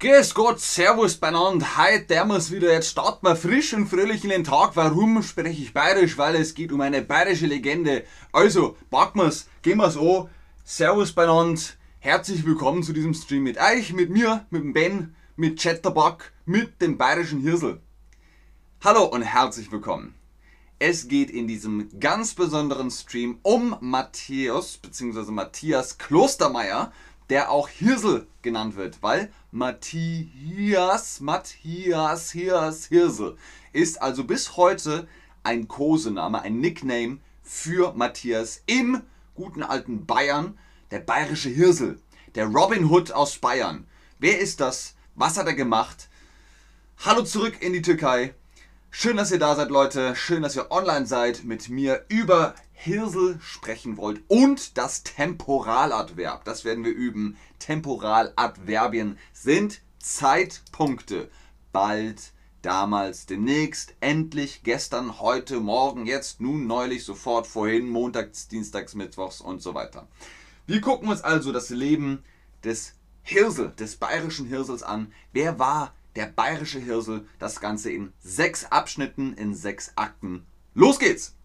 Grüß Gott, Servus beieinander. Heute muss wieder. Jetzt starten wir frisch und fröhlich in den Tag. Warum spreche ich bayerisch? Weil es geht um eine bayerische Legende. Also, packen wir's, gehen wir's an. Servus beieinander. Herzlich willkommen zu diesem Stream mit euch, mit mir, mit dem Ben, mit Chatterbug, mit dem bayerischen Hirsel. Hallo und herzlich willkommen. Es geht in diesem ganz besonderen Stream um Matthäus bzw. Matthias Klostermeier, der auch Hirsel genannt wird, weil Matthias, Matthias, Hirs, Hirsel ist also bis heute ein Kosename, ein Nickname für Matthias im guten alten Bayern, der bayerische Hirsel, der Robin Hood aus Bayern. Wer ist das? Was hat er gemacht? Hallo zurück in die Türkei. Schön, dass ihr da seid, Leute. Schön, dass ihr online seid, mit mir über Hirsel sprechen wollt und das Temporaladverb. Das werden wir üben. Temporaladverbien sind Zeitpunkte. Bald, damals, demnächst, endlich, gestern, heute, morgen, jetzt, nun, neulich, sofort, vorhin, montags, dienstags, mittwochs und so weiter. Wir gucken uns also das Leben des Hirsel, des bayerischen Hirsels an. Wer war der bayerische Hirsel? Das Ganze in sechs Abschnitten, in sechs Akten. Los geht's!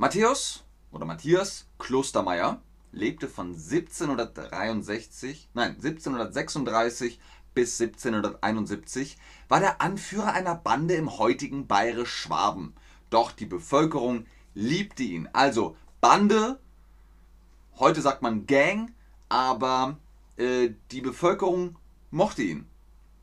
Matthäus oder Matthias Klostermeier lebte von 1763, nein, 1736 bis 1771, war der Anführer einer Bande im heutigen Bayerisch-Schwaben. Doch die Bevölkerung liebte ihn. Also Bande, heute sagt man Gang, aber äh, die Bevölkerung mochte ihn.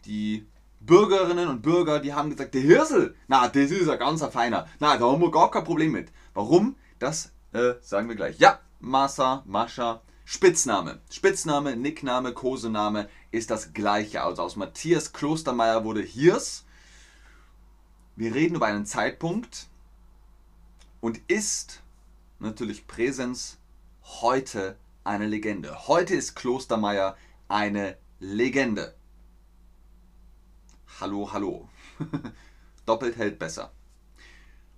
Die Bürgerinnen und Bürger, die haben gesagt, der Hirsel, na, das ist ein ganzer Feiner. Na, da haben wir gar kein Problem mit. Warum? Das äh, sagen wir gleich. Ja, Masa, Mascha, Spitzname. Spitzname, Nickname, Kosename ist das gleiche. Also aus Matthias Klostermeier wurde Hirs. Wir reden über einen Zeitpunkt und ist natürlich Präsens heute eine Legende. Heute ist Klostermeier eine Legende. Hallo, hallo. Doppelt hält besser.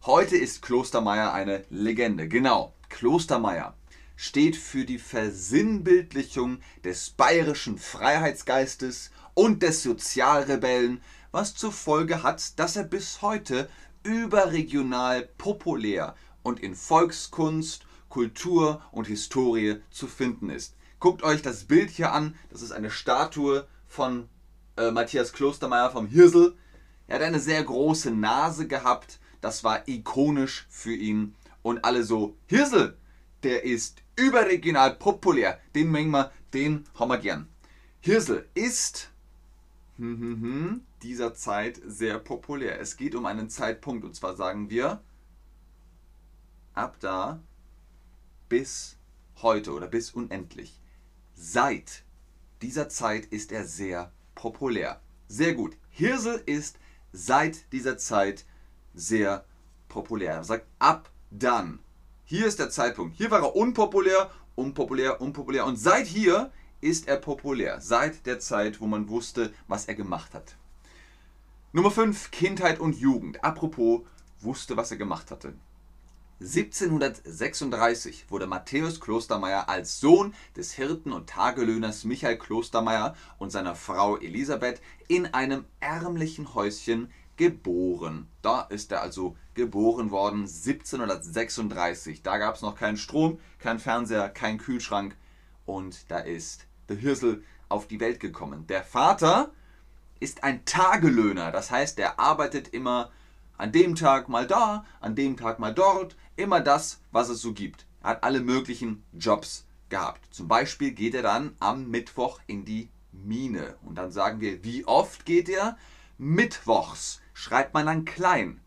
Heute ist Klostermeier eine Legende. Genau, Klostermeier steht für die Versinnbildlichung des bayerischen Freiheitsgeistes und des Sozialrebellen, was zur Folge hat, dass er bis heute überregional populär und in Volkskunst, Kultur und Historie zu finden ist. Guckt euch das Bild hier an, das ist eine Statue von äh, Matthias Klostermeier vom Hirsel. Er hat eine sehr große Nase gehabt, das war ikonisch für ihn. Und alle so, Hirsel, der ist überregional populär, den mengen wir, den haben wir gern. Hirsel ist hm, hm, hm, dieser Zeit sehr populär. Es geht um einen Zeitpunkt und zwar sagen wir ab da bis heute oder bis unendlich. Seit dieser Zeit ist er sehr populär. Sehr gut. Hirsel ist seit dieser Zeit sehr populär. Er sagt ab dann. Hier ist der Zeitpunkt. Hier war er unpopulär, unpopulär, unpopulär. Und seit hier ist er populär. Seit der Zeit, wo man wusste, was er gemacht hat. Nummer 5. Kindheit und Jugend. Apropos, wusste, was er gemacht hatte. 1736 wurde Matthäus Klostermeier als Sohn des Hirten und Tagelöhners Michael Klostermeier und seiner Frau Elisabeth in einem ärmlichen Häuschen geboren. Da ist er also geboren worden 1736. Da gab es noch keinen Strom, keinen Fernseher, keinen Kühlschrank und da ist der Hirsel auf die Welt gekommen. Der Vater ist ein Tagelöhner, das heißt, er arbeitet immer an dem Tag mal da, an dem Tag mal dort, immer das, was es so gibt. Er hat alle möglichen Jobs gehabt. Zum Beispiel geht er dann am Mittwoch in die Mine. Und dann sagen wir, wie oft geht er? Mittwochs schreibt man dann klein.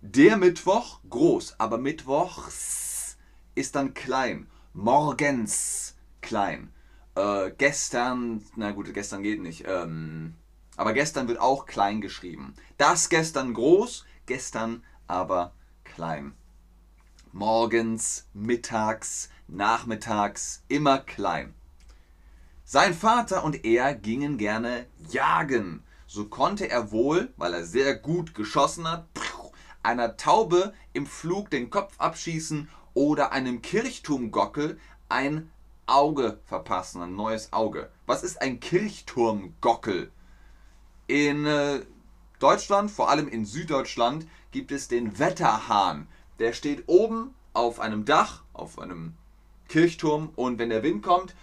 Der Mittwoch groß, aber Mittwochs ist dann klein. Morgens klein. Äh, gestern, na gut, gestern geht nicht. Ähm, aber gestern wird auch klein geschrieben. Das gestern groß, gestern aber klein. Morgens, mittags, nachmittags, immer klein. Sein Vater und er gingen gerne jagen. So konnte er wohl, weil er sehr gut geschossen hat, einer Taube im Flug den Kopf abschießen oder einem Kirchturmgockel ein Auge verpassen, ein neues Auge. Was ist ein Kirchturmgockel? In äh, Deutschland, vor allem in Süddeutschland, gibt es den Wetterhahn. Der steht oben auf einem Dach, auf einem Kirchturm und wenn der Wind kommt,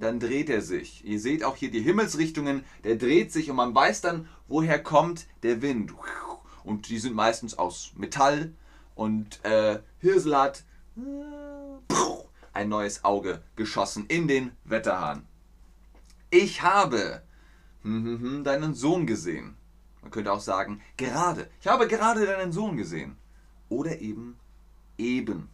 dann dreht er sich. Ihr seht auch hier die Himmelsrichtungen, der dreht sich und man weiß dann, woher kommt der Wind. Und die sind meistens aus Metall und äh, Hirsel hat ein neues Auge geschossen in den Wetterhahn. Ich habe deinen Sohn gesehen. Man könnte auch sagen, gerade. Ich habe gerade deinen Sohn gesehen. Oder eben eben.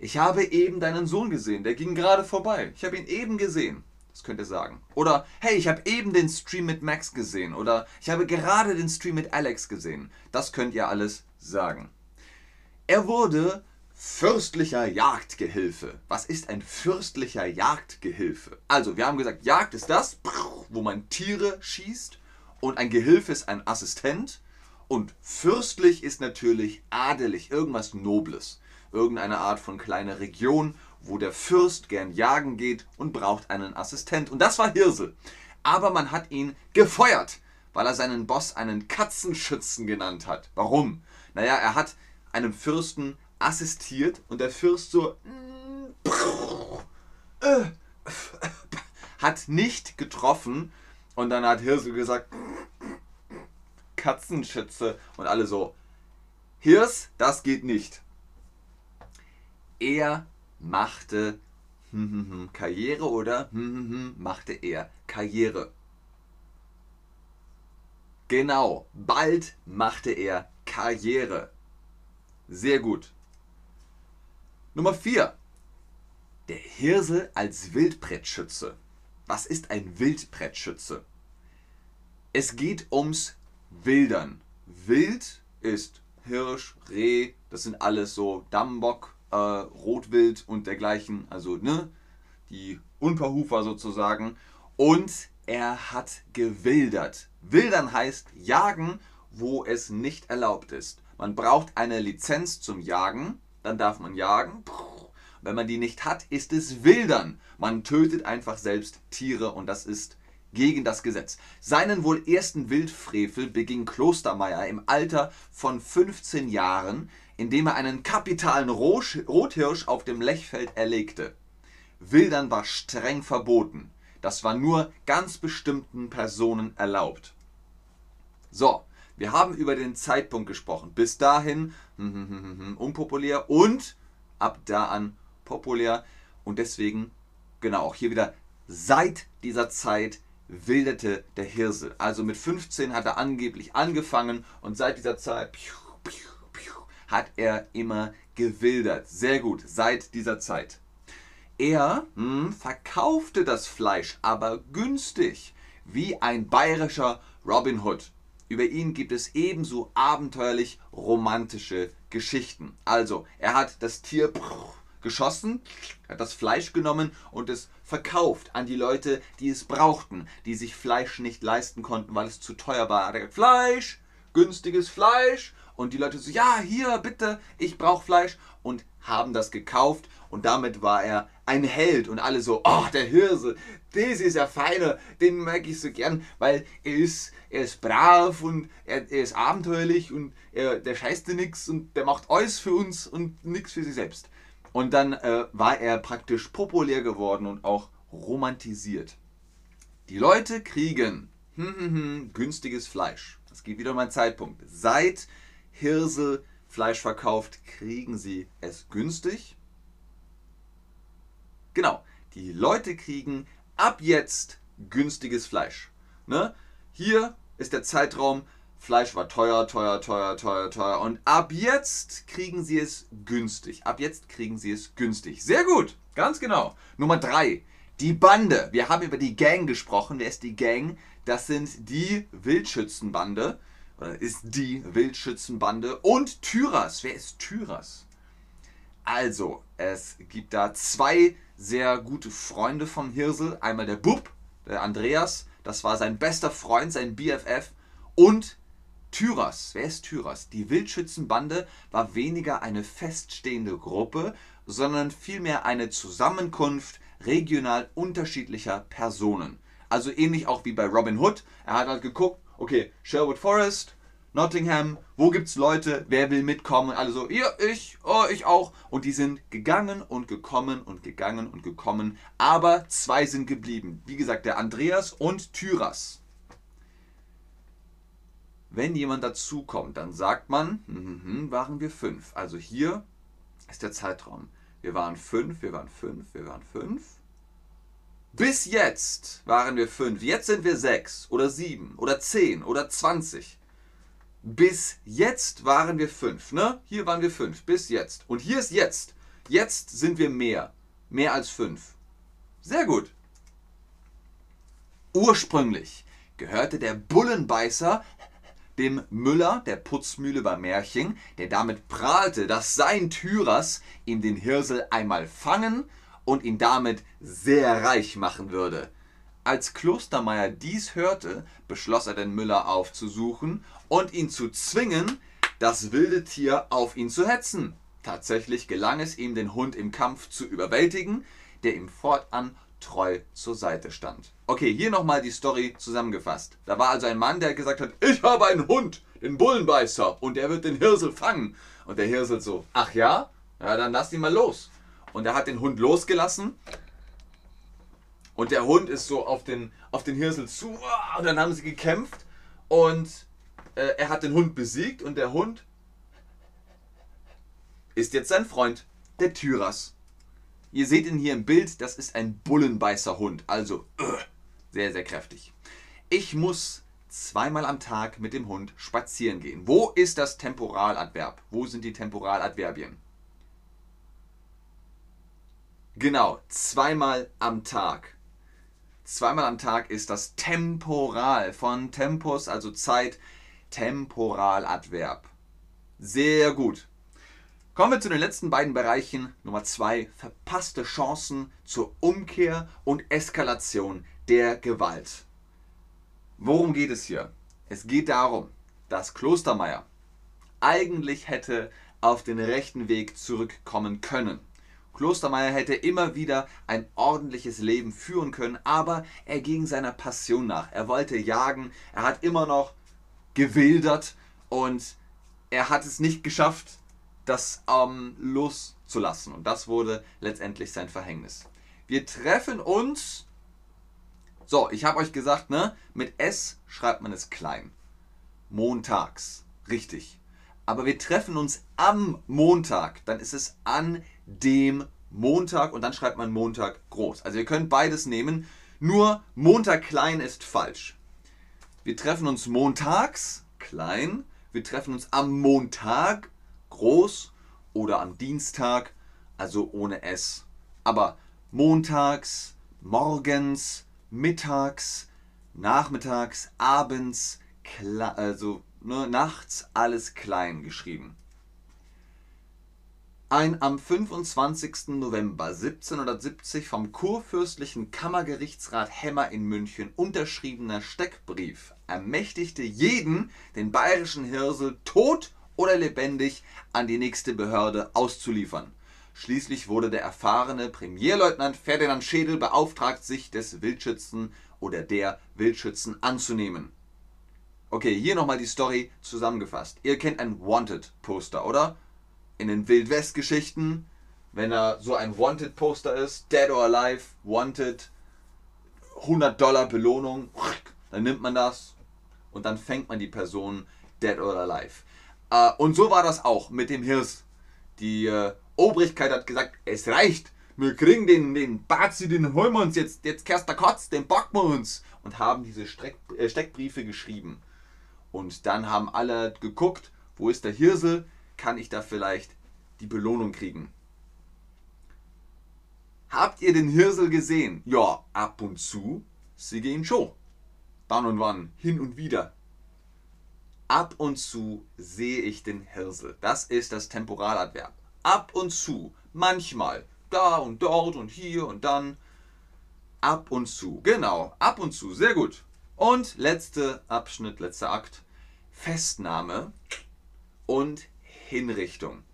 Ich habe eben deinen Sohn gesehen, der ging gerade vorbei. Ich habe ihn eben gesehen. Das könnt ihr sagen. Oder, hey, ich habe eben den Stream mit Max gesehen. Oder, ich habe gerade den Stream mit Alex gesehen. Das könnt ihr alles sagen. Er wurde fürstlicher Jagdgehilfe. Was ist ein fürstlicher Jagdgehilfe? Also, wir haben gesagt, Jagd ist das, wo man Tiere schießt. Und ein Gehilfe ist ein Assistent. Und fürstlich ist natürlich adelig, irgendwas Nobles. Irgendeine Art von kleiner Region wo der Fürst gern jagen geht und braucht einen Assistent. Und das war Hirsel. Aber man hat ihn gefeuert, weil er seinen Boss einen Katzenschützen genannt hat. Warum? Naja, er hat einem Fürsten assistiert und der Fürst so hat nicht getroffen und dann hat Hirsel gesagt Katzenschütze und alle so Hirs, das geht nicht. Er machte Karriere oder machte er Karriere. Genau, bald machte er Karriere. Sehr gut. Nummer 4. Der Hirsel als Wildbrettschütze. Was ist ein Wildbrettschütze? Es geht ums Wildern. Wild ist Hirsch, Reh, das sind alles so Dammbock, äh, Rotwild und dergleichen, also ne, die Unterhufer sozusagen. Und er hat gewildert. Wildern heißt jagen, wo es nicht erlaubt ist. Man braucht eine Lizenz zum Jagen, dann darf man jagen. Wenn man die nicht hat, ist es Wildern. Man tötet einfach selbst Tiere und das ist gegen das Gesetz. Seinen wohl ersten Wildfrevel beging Klostermeier im Alter von 15 Jahren, indem er einen kapitalen Rothirsch auf dem Lechfeld erlegte. Wildern war streng verboten. Das war nur ganz bestimmten Personen erlaubt. So, wir haben über den Zeitpunkt gesprochen. Bis dahin unpopulär und ab da an populär. Und deswegen, genau, auch hier wieder, seit dieser Zeit wilderte der Hirsel. Also mit 15 hat er angeblich angefangen und seit dieser Zeit piu, piu, hat er immer gewildert. Sehr gut, seit dieser Zeit. Er hm, verkaufte das Fleisch aber günstig, wie ein bayerischer Robin Hood. Über ihn gibt es ebenso abenteuerlich romantische Geschichten. Also, er hat das Tier geschossen, hat das Fleisch genommen und es verkauft an die Leute, die es brauchten, die sich Fleisch nicht leisten konnten, weil es zu teuer war. Er hat gesagt, Fleisch, günstiges Fleisch und die Leute so, ja, hier, bitte, ich brauche Fleisch. Und haben das gekauft und damit war er ein Held. Und alle so, oh, der Hirse, das ist ja feiner, den mag ich so gern, weil er ist, er ist brav und er, er ist abenteuerlich und er, der scheißt dir nichts und der macht alles für uns und nichts für sich selbst. Und dann äh, war er praktisch populär geworden und auch romantisiert. Die Leute kriegen hm, hm, hm, günstiges Fleisch. Das geht wieder um einen Zeitpunkt. Seit Hirsel Fleisch verkauft, kriegen sie es günstig. Genau, die Leute kriegen ab jetzt günstiges Fleisch. Ne? Hier ist der Zeitraum, Fleisch war teuer, teuer, teuer, teuer, teuer. Und ab jetzt kriegen sie es günstig. Ab jetzt kriegen sie es günstig. Sehr gut, ganz genau. Nummer 3, die Bande. Wir haben über die Gang gesprochen. Wer ist die Gang? Das sind die Wildschützenbande oder ist die Wildschützenbande und Tyras. Wer ist Tyras? Also, es gibt da zwei sehr gute Freunde vom Hirsel. Einmal der Bub, der Andreas, das war sein bester Freund, sein BFF. Und Tyras. Wer ist Tyras? Die Wildschützenbande war weniger eine feststehende Gruppe, sondern vielmehr eine Zusammenkunft regional unterschiedlicher Personen. Also ähnlich auch wie bei Robin Hood. Er hat halt geguckt, okay, Sherwood Forest, Nottingham, wo gibt's Leute, wer will mitkommen? Alle so, ja, ich, oh, ich auch. Und die sind gegangen und gekommen und gegangen und gekommen. Aber zwei sind geblieben. Wie gesagt, der Andreas und Tyras. Wenn jemand dazukommt, dann sagt man, mm, waren wir fünf. Also hier ist der Zeitraum. Wir waren fünf, wir waren fünf, wir waren fünf. Bis jetzt waren wir fünf. Jetzt sind wir sechs oder sieben oder zehn oder zwanzig. Bis jetzt waren wir fünf. Ne? Hier waren wir fünf. Bis jetzt. Und hier ist jetzt. Jetzt sind wir mehr. Mehr als fünf. Sehr gut. Ursprünglich gehörte der Bullenbeißer dem Müller der Putzmühle bei Märchen, der damit prahlte, dass sein Tyras ihm den Hirsel einmal fangen und ihn damit sehr reich machen würde. Als Klostermeier dies hörte, beschloss er den Müller aufzusuchen und ihn zu zwingen, das wilde Tier auf ihn zu hetzen. Tatsächlich gelang es ihm, den Hund im Kampf zu überwältigen, der ihm fortan treu zur Seite stand. Okay, hier nochmal die Story zusammengefasst. Da war also ein Mann, der gesagt hat, ich habe einen Hund, den Bullenbeißer, und er wird den Hirsel fangen. Und der Hirsel so, ach ja? Ja, dann lass ihn mal los. Und er hat den Hund losgelassen. Und der Hund ist so auf den, auf den Hirsel zu. Und dann haben sie gekämpft. Und äh, er hat den Hund besiegt. Und der Hund ist jetzt sein Freund, der Tyras. Ihr seht ihn hier im Bild, das ist ein Bullenbeißerhund. Also, uh, sehr, sehr kräftig. Ich muss zweimal am Tag mit dem Hund spazieren gehen. Wo ist das Temporaladverb? Wo sind die Temporaladverbien? Genau, zweimal am Tag. Zweimal am Tag ist das Temporal von Tempus, also Zeit, Temporaladverb. Sehr gut. Kommen wir zu den letzten beiden Bereichen. Nummer zwei, verpasste Chancen zur Umkehr und Eskalation der Gewalt. Worum geht es hier? Es geht darum, dass Klostermeier eigentlich hätte auf den rechten Weg zurückkommen können. Klostermeier hätte immer wieder ein ordentliches Leben führen können, aber er ging seiner Passion nach. Er wollte jagen, er hat immer noch gewildert und er hat es nicht geschafft, das ähm, loszulassen. Und das wurde letztendlich sein Verhängnis. Wir treffen uns so, ich habe euch gesagt, ne, mit S schreibt man es klein. Montags. Richtig. Aber wir treffen uns am Montag. Dann ist es an dem Montag und dann schreibt man Montag groß. Also ihr könnt beides nehmen. Nur Montag klein ist falsch. Wir treffen uns montags klein. Wir treffen uns am Montag groß oder am Dienstag, also ohne S. Aber montags, morgens, mittags, nachmittags, abends, also ne, nachts alles klein geschrieben. Ein am 25. November 1770 vom kurfürstlichen Kammergerichtsrat Hemmer in München unterschriebener Steckbrief ermächtigte jeden, den bayerischen Hirsel tot oder lebendig an die nächste Behörde auszuliefern. Schließlich wurde der erfahrene Premierleutnant Ferdinand Schädel beauftragt, sich des Wildschützen oder der Wildschützen anzunehmen. Okay, hier nochmal die Story zusammengefasst. Ihr kennt ein Wanted-Poster, oder? In den Wild-West-Geschichten, wenn da so ein Wanted-Poster ist, Dead or Alive, Wanted, 100 Dollar Belohnung, dann nimmt man das und dann fängt man die Person Dead or Alive. Äh, und so war das auch mit dem Hirs. Die äh, Obrigkeit hat gesagt, es reicht. Wir kriegen den, den Bazi, den holen wir uns jetzt, jetzt kehrst der Kotz, den backen wir uns. Und haben diese Streck, äh, Steckbriefe geschrieben. Und dann haben alle geguckt, wo ist der Hirsel, kann ich da vielleicht die Belohnung kriegen. Habt ihr den Hirsel gesehen? Ja, ab und zu sehe ihn schon. Dann und wann, hin und wieder. Ab und zu sehe ich den Hirsel. Das ist das Temporaladverb ab und zu, manchmal, da und dort und hier und dann, ab und zu. Genau, ab und zu, sehr gut. Und letzter Abschnitt, letzter Akt, Festnahme und Hinrichtung.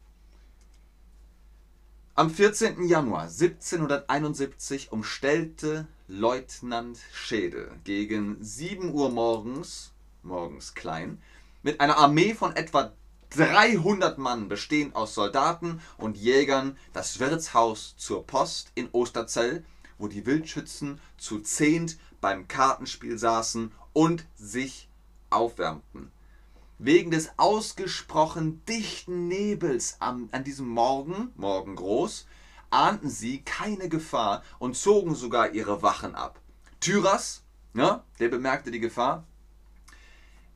Am 14. Januar 1771 umstellte Leutnant Schädel gegen 7 Uhr morgens, morgens klein, mit einer Armee von etwa 300 Mann, bestehend aus Soldaten und Jägern, das Wirtshaus zur Post in Osterzell, wo die Wildschützen zu zehnt beim Kartenspiel saßen und sich aufwärmten. Wegen des ausgesprochen dichten Nebels an, an diesem Morgen, morgen groß, ahnten sie keine Gefahr und zogen sogar ihre Wachen ab. Tyras, ja, der bemerkte die Gefahr,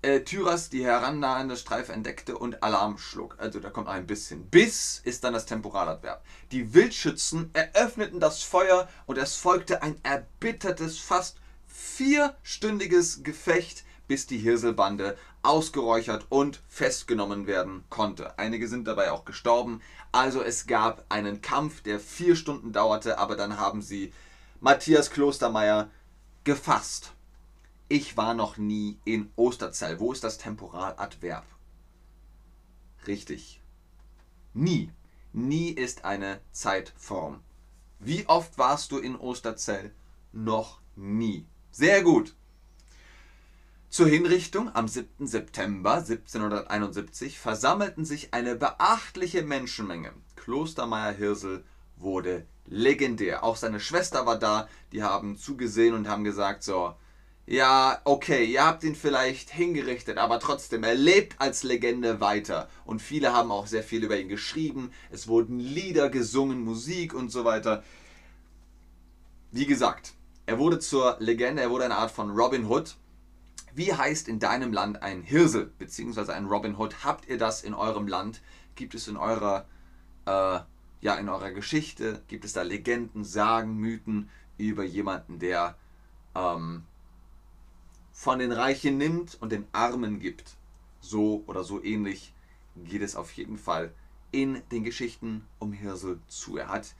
äh, Tyras die herannahende Streife entdeckte und Alarm schlug. Also da kommt ein bisschen. Bis ist dann das Temporaladverb. Die Wildschützen eröffneten das Feuer und es folgte ein erbittertes, fast vierstündiges Gefecht, bis die Hirselbande ausgeräuchert und festgenommen werden konnte. Einige sind dabei auch gestorben. Also es gab einen Kampf, der vier Stunden dauerte, aber dann haben sie Matthias Klostermeier gefasst. Ich war noch nie in Osterzell. Wo ist das Temporaladverb? Richtig. Nie. Nie ist eine Zeitform. Wie oft warst du in Osterzell? Noch nie. Sehr gut. Zur Hinrichtung am 7. September 1771 versammelten sich eine beachtliche Menschenmenge. Klostermeier Hirsel wurde legendär. Auch seine Schwester war da, die haben zugesehen und haben gesagt, so, ja, okay, ihr habt ihn vielleicht hingerichtet, aber trotzdem, er lebt als Legende weiter. Und viele haben auch sehr viel über ihn geschrieben. Es wurden Lieder gesungen, Musik und so weiter. Wie gesagt, er wurde zur Legende, er wurde eine Art von Robin Hood. Wie heißt in deinem Land ein Hirsel bzw. ein Robin Hood? Habt ihr das in eurem Land? Gibt es in eurer, äh, ja, in eurer Geschichte, gibt es da Legenden, Sagen, Mythen über jemanden, der ähm, von den Reichen nimmt und den Armen gibt. So oder so ähnlich geht es auf jeden Fall in den Geschichten um Hirsel zu. Er hat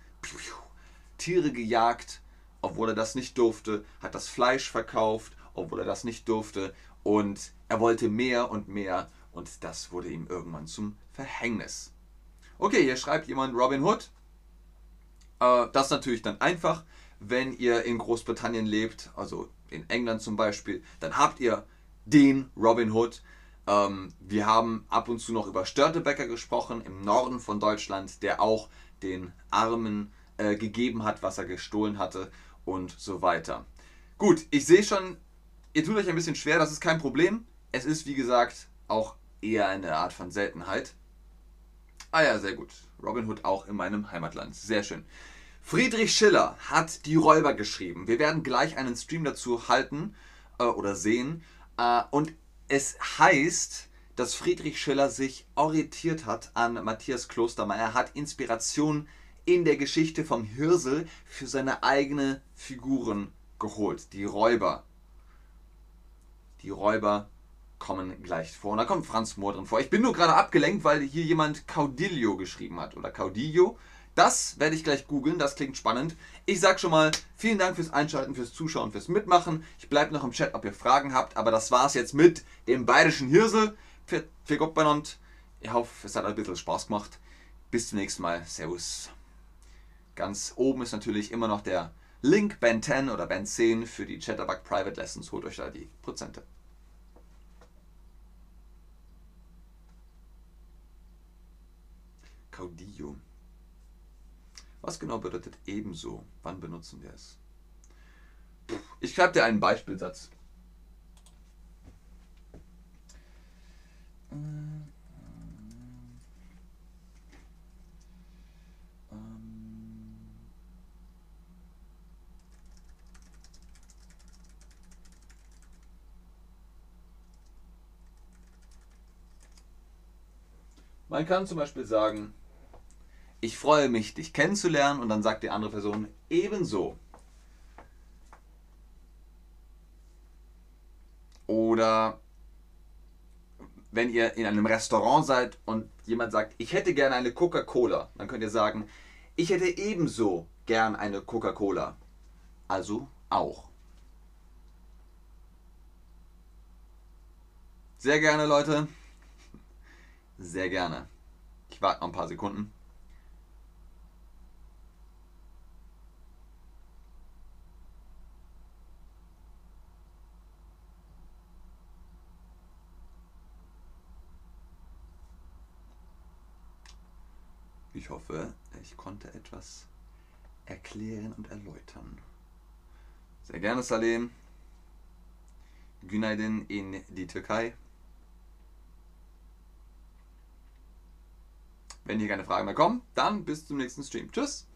Tiere gejagt, obwohl er das nicht durfte, hat das Fleisch verkauft, obwohl er das nicht durfte und er wollte mehr und mehr und das wurde ihm irgendwann zum Verhängnis. Okay, hier schreibt jemand Robin Hood. Äh, das ist natürlich dann einfach, wenn ihr in Großbritannien lebt, also in England zum Beispiel, dann habt ihr den Robin Hood. Ähm, wir haben ab und zu noch über Störtebecker gesprochen im Norden von Deutschland, der auch den Armen äh, gegeben hat, was er gestohlen hatte und so weiter. Gut, ich sehe schon, ihr tut euch ein bisschen schwer, das ist kein Problem. Es ist, wie gesagt, auch eher eine Art von Seltenheit. Ah ja, sehr gut. Robin Hood auch in meinem Heimatland. Sehr schön. Friedrich Schiller hat Die Räuber geschrieben. Wir werden gleich einen Stream dazu halten äh, oder sehen. Äh, und es heißt, dass Friedrich Schiller sich orientiert hat an Matthias Klostermeier. Er hat Inspiration in der Geschichte vom Hirsel für seine eigenen Figuren geholt. Die Räuber. Die Räuber kommen gleich vor. Und da kommt Franz Mohr drin vor. Ich bin nur gerade abgelenkt, weil hier jemand Caudillo geschrieben hat. Oder Caudillo. Das werde ich gleich googeln, das klingt spannend. Ich sage schon mal, vielen Dank fürs Einschalten, fürs Zuschauen, fürs Mitmachen. Ich bleibe noch im Chat, ob ihr Fragen habt, aber das war es jetzt mit dem bayerischen Hirsel. Für, für Gott benannt. Ich hoffe, es hat ein bisschen Spaß gemacht. Bis zum nächsten Mal. Servus. Ganz oben ist natürlich immer noch der Link Band 10 oder Band 10 für die Chatterbug Private Lessons. Holt euch da die Prozente. Caudillo. Was genau bedeutet ebenso? Wann benutzen wir es? Ich schreibe dir einen Beispielsatz. Man kann zum Beispiel sagen, ich freue mich, dich kennenzulernen und dann sagt die andere Person ebenso. Oder wenn ihr in einem Restaurant seid und jemand sagt, ich hätte gerne eine Coca-Cola, dann könnt ihr sagen, ich hätte ebenso gern eine Coca-Cola. Also auch. Sehr gerne, Leute. Sehr gerne. Ich warte noch ein paar Sekunden. Ich hoffe, ich konnte etwas erklären und erläutern. Sehr gerne, Salim. Günaydin in die Türkei. Wenn hier keine Fragen mehr kommen, dann bis zum nächsten Stream. Tschüss!